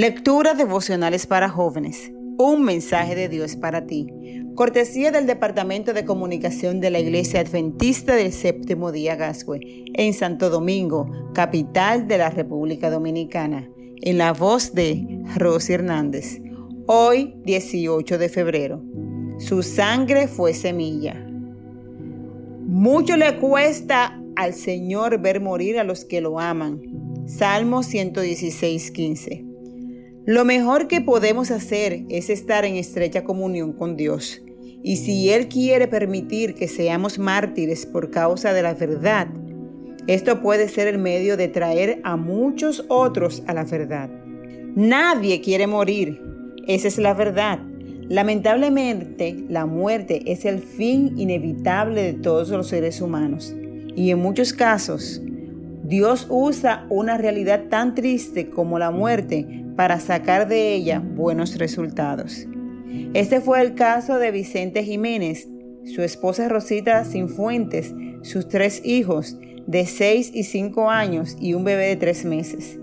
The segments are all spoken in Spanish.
Lectura devocionales para jóvenes. Un mensaje de Dios para ti. Cortesía del Departamento de Comunicación de la Iglesia Adventista del Séptimo Día Gascue, en Santo Domingo, capital de la República Dominicana, en la voz de Rosy Hernández. Hoy, 18 de febrero. Su sangre fue semilla. Mucho le cuesta al Señor ver morir a los que lo aman. Salmo 116, 15. Lo mejor que podemos hacer es estar en estrecha comunión con Dios. Y si Él quiere permitir que seamos mártires por causa de la verdad, esto puede ser el medio de traer a muchos otros a la verdad. Nadie quiere morir, esa es la verdad. Lamentablemente, la muerte es el fin inevitable de todos los seres humanos. Y en muchos casos, Dios usa una realidad tan triste como la muerte para sacar de ella buenos resultados. Este fue el caso de Vicente Jiménez, su esposa Rosita Sinfuentes, sus tres hijos de 6 y 5 años y un bebé de 3 meses.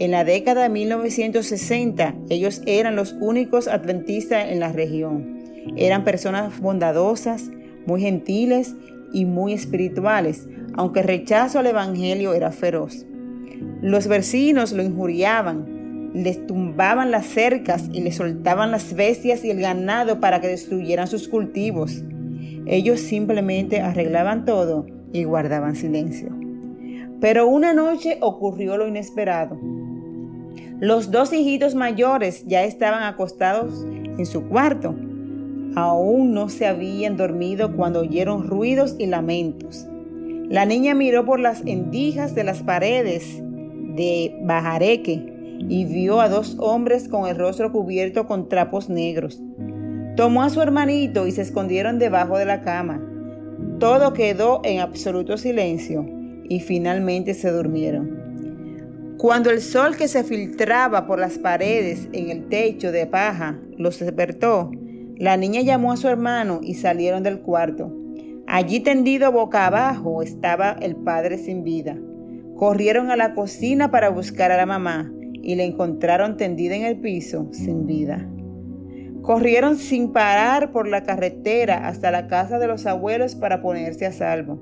En la década de 1960, ellos eran los únicos adventistas en la región. Eran personas bondadosas, muy gentiles y muy espirituales, aunque el rechazo al Evangelio era feroz. Los vecinos lo injuriaban, les tumbaban las cercas y les soltaban las bestias y el ganado para que destruyeran sus cultivos. Ellos simplemente arreglaban todo y guardaban silencio. Pero una noche ocurrió lo inesperado. Los dos hijitos mayores ya estaban acostados en su cuarto. Aún no se habían dormido cuando oyeron ruidos y lamentos. La niña miró por las endijas de las paredes de Bajareque y vio a dos hombres con el rostro cubierto con trapos negros. Tomó a su hermanito y se escondieron debajo de la cama. Todo quedó en absoluto silencio y finalmente se durmieron. Cuando el sol que se filtraba por las paredes en el techo de paja los despertó, la niña llamó a su hermano y salieron del cuarto. Allí tendido boca abajo estaba el padre sin vida. Corrieron a la cocina para buscar a la mamá, y la encontraron tendida en el piso sin vida. Corrieron sin parar por la carretera hasta la casa de los abuelos para ponerse a salvo.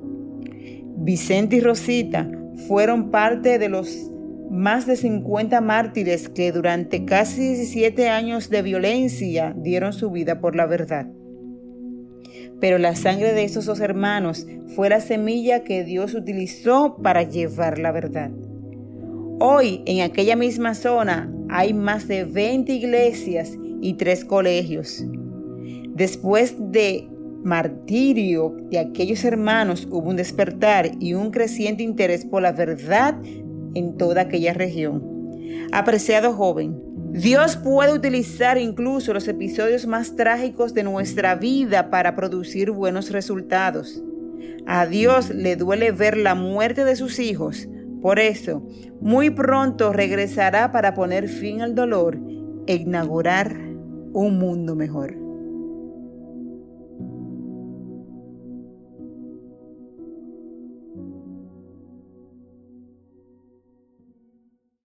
Vicente y Rosita fueron parte de los más de 50 mártires que durante casi 17 años de violencia dieron su vida por la verdad. Pero la sangre de esos dos hermanos fue la semilla que Dios utilizó para llevar la verdad. Hoy en aquella misma zona hay más de 20 iglesias y tres colegios. Después de martirio de aquellos hermanos hubo un despertar y un creciente interés por la verdad en toda aquella región. Apreciado joven, Dios puede utilizar incluso los episodios más trágicos de nuestra vida para producir buenos resultados. A Dios le duele ver la muerte de sus hijos, por eso, muy pronto regresará para poner fin al dolor e inaugurar un mundo mejor.